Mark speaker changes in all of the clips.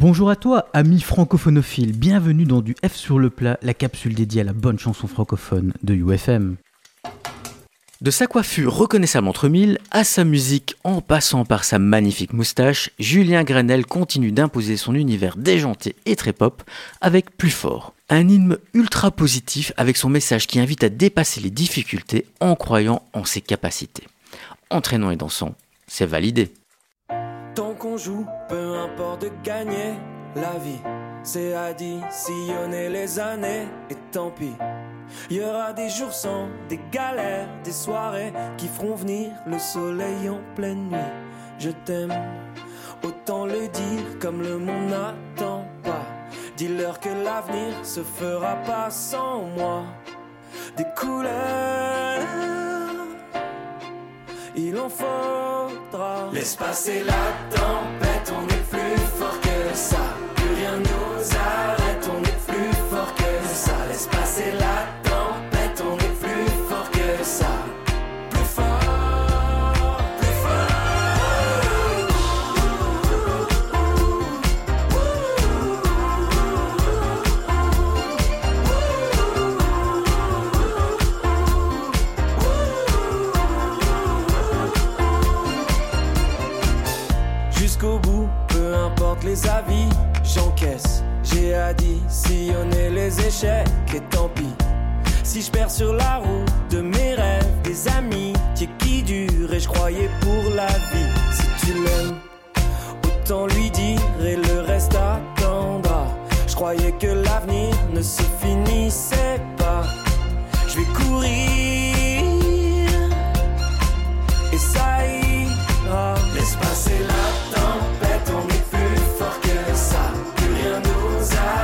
Speaker 1: Bonjour à toi, ami francophonophile, bienvenue dans du F sur le plat, la capsule dédiée à la bonne chanson francophone de UFM. De sa coiffure reconnaissable entre mille, à sa musique en passant par sa magnifique moustache, Julien Granel continue d'imposer son univers déjanté et très pop avec plus fort. Un hymne ultra positif avec son message qui invite à dépasser les difficultés en croyant en ses capacités. Entraînant et dansant, c'est validé.
Speaker 2: Joue, peu importe de gagner la vie, c'est additionner les années et tant pis. Il y aura des jours sans, des galères, des soirées qui feront venir le soleil en pleine nuit. Je t'aime, autant le dire comme le monde n'attend pas. Dis-leur que l'avenir se fera pas sans moi. Des couleurs, il en faudra. Laisse passer la tempête, on est plus fort que ça. Plus rien nous arrête, on est plus fort que ça. Laisse passer la tempête, et tant pis. Si je perds sur la route de mes rêves, des amis qui durent et je croyais pour la vie. Si tu l'aimes, autant lui dire et le reste attendra. Je croyais que l'avenir ne se finissait pas. Je vais courir et ça ira. Laisse passer la tempête, on est plus fort que ça. Plus rien nous arrête,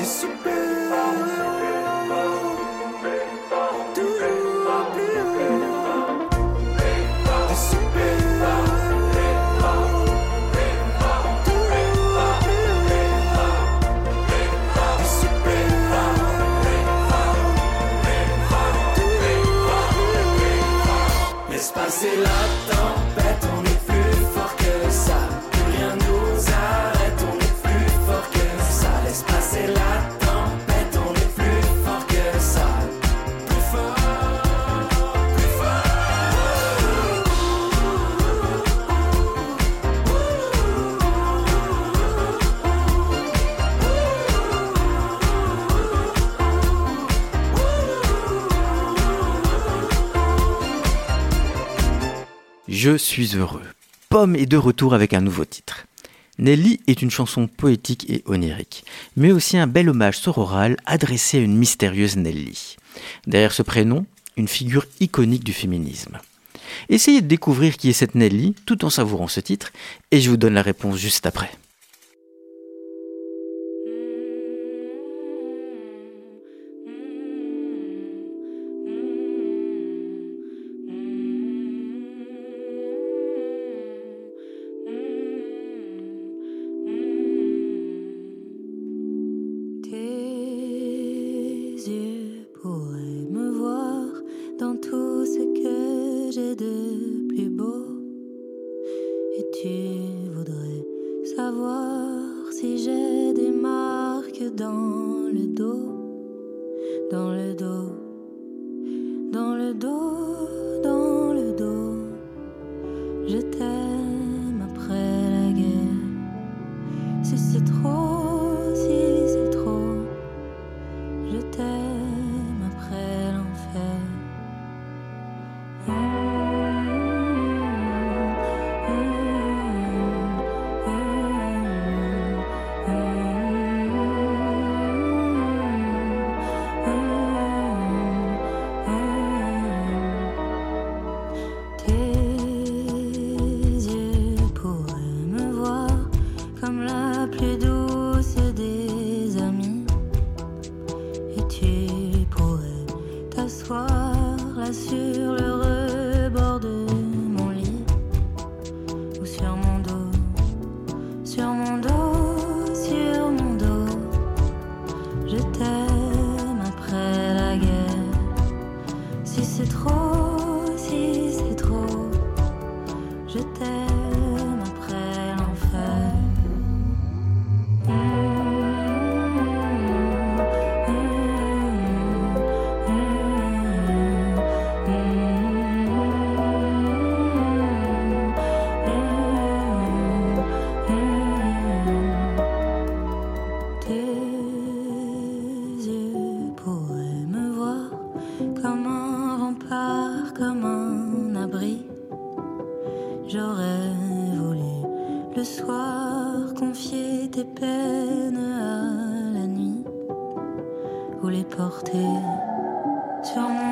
Speaker 2: Des
Speaker 1: Je suis heureux. Pomme est de retour avec un nouveau titre. Nelly est une chanson poétique et onirique, mais aussi un bel hommage sororal adressé à une mystérieuse Nelly. Derrière ce prénom, une figure iconique du féminisme. Essayez de découvrir qui est cette Nelly tout en savourant ce titre, et je vous donne la réponse juste après.
Speaker 3: Tout ce que j'ai de plus beau. Et tu voudrais savoir si j'ai des marques dans le dos, dans le dos, voir là sur le ou les porter sur moi.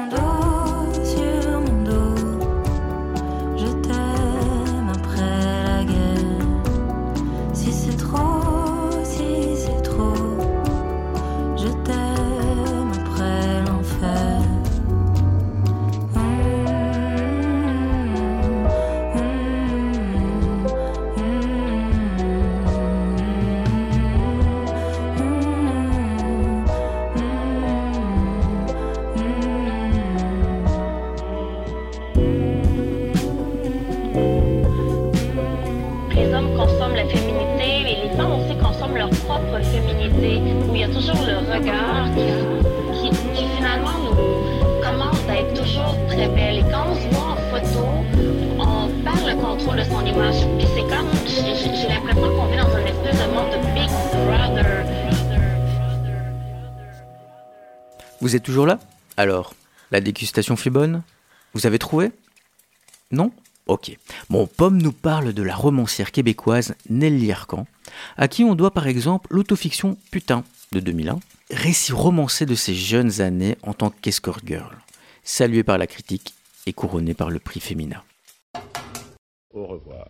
Speaker 4: leur propre féminité, où il y a toujours le regard qui, finalement nous commence à être toujours très belle. Et quand on se voit en photo, on perd le contrôle de son image. Puis c'est comme, j'ai l'impression qu'on vit dans un espèce de monde de Big Brother.
Speaker 1: Vous êtes toujours là? Alors, la dégustation fut bonne Vous avez trouvé? Non? Ok. Bon, Pomme nous parle de la romancière québécoise Nelly Arcan, à qui on doit par exemple l'autofiction Putain de 2001, récit romancé de ses jeunes années en tant qu'escort girl, salué par la critique et couronné par le prix Femina.
Speaker 5: Au revoir.